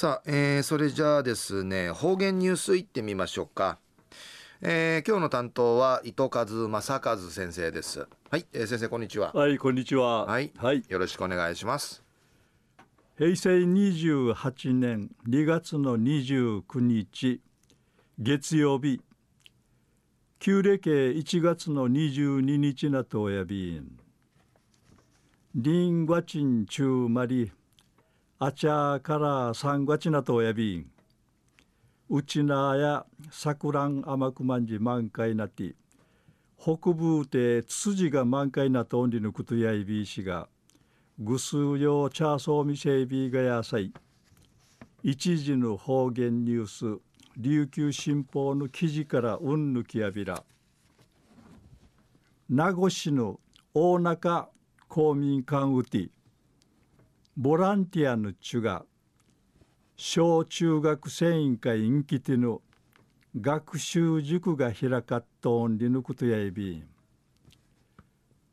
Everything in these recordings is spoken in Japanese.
さあ、えー、それじゃあですね方言ニュースいってみましょうか、えー、今日の担当は糸数正和先生です。はい、えー、先生こんにちは。はいこんにちは。はい、はい、よろしくお願いします。平成28年2月の29日月曜日。旧暦1月の22日なとやびん。リンゴチンチューマリあちゃから三月なとやびん。うちなやさくらん甘くまんじ満開なって。北部でツツジが満開なとんりぬくとやいびいしが。ぐすうようチャーソーミセイビーがやさい。一時の方言ニュース。琉球新報の記事からうんぬきやびら。名護市の大中公民館うて。ボランティアのちゅが小中学生委員会インキティの学習塾が開かっとんりぬくとやいび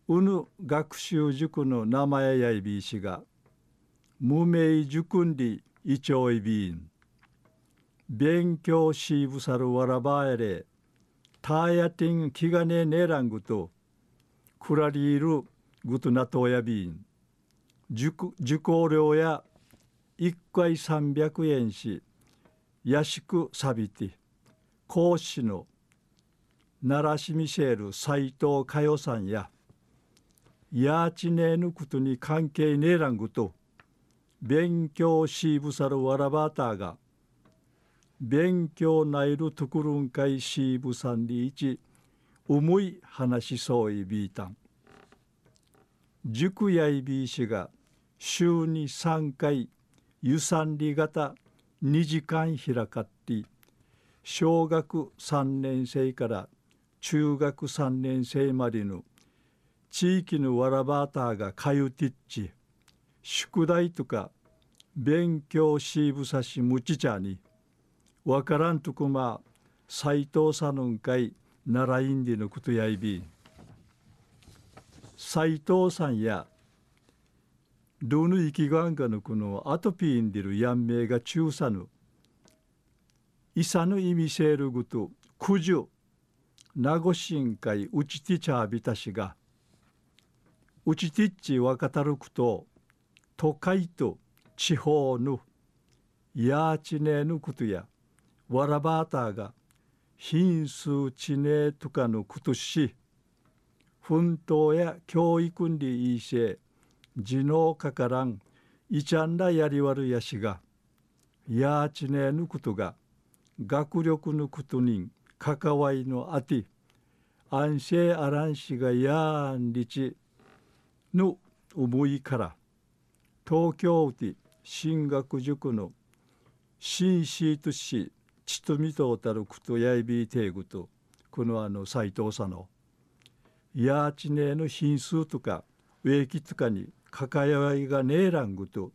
うぬ学習塾の名前やいびしが無名塾んりいちょいびん。勉強しぶさるわらばえれ。たやてん気がねねらんぐとくらりいるぐとなとやびん。受講料や1回300円しやしくさびて講師の奈良市ミシェル斎藤佳代さんややちねぬことに関係ねえらんぐと勉強しぶさるわらばたが勉強ないるとくるんかいしぶさんにいち重い話しそういびいたん。塾やいびいしが週に3回湯産り型2時間開かって小学3年生から中学3年生までの地域のわらばーターがかゆてっち宿題とか勉強しぶさしむちちゃにわからんとこま斎藤さんかいならいんでのことやいび斎藤さんやルヌイキガンガのこのアトピーンディルヤンメイが中さぬイサヌイミセールグト九十名護新会ウチティチャービタシがウチティッチワカタルクと都会と地方のヤーチネヌクトやワラバーたが品数ちねとかのことし奮闘や教育にいいせ地のかからんいちゃんらやりわるやしがやーちねぬことが学力のことに関わりのあて安静あらんしがやんりちの思いから東京で進学塾の新シートしちとみとたるくとやいびいていぐとこのあの斎藤さんのやちねの品数とか植木とかにかかやいがねえらんぐと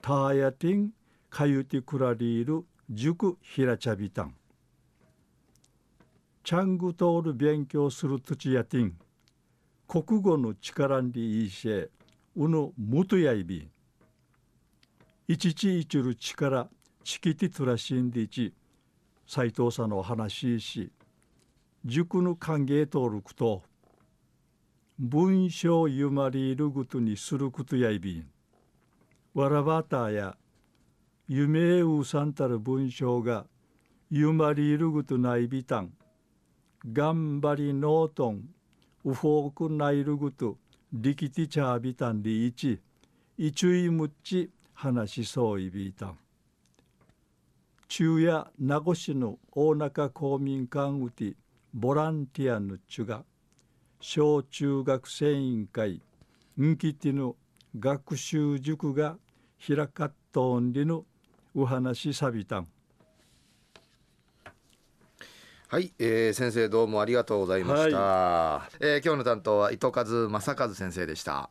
たやてんかゆてくらりいる塾ひらちゃびたんチャングトール勉強する土地やてん国語の力にいいしえうのむとやいびいちちいちる力ちきてとらしんでいち斎藤さんの話し塾の歓迎登録と。文章ゆまりいるぐとにすることやいびん。わらばたや夢うさんたる文章がゆまりいるぐとないびたん。頑張りのうとんうほうくないるぐと力てちゃびたんでいちいちゅいむっち話しそういびたん。中夜名護市の大中公民館うてボランティアのちゅが小中学生委員会んきての学習塾が開かっとんりのお話さびたん。はい、えー、先生どうもありがとうございました、はい、えー、今日の担当は糸数正和先生でした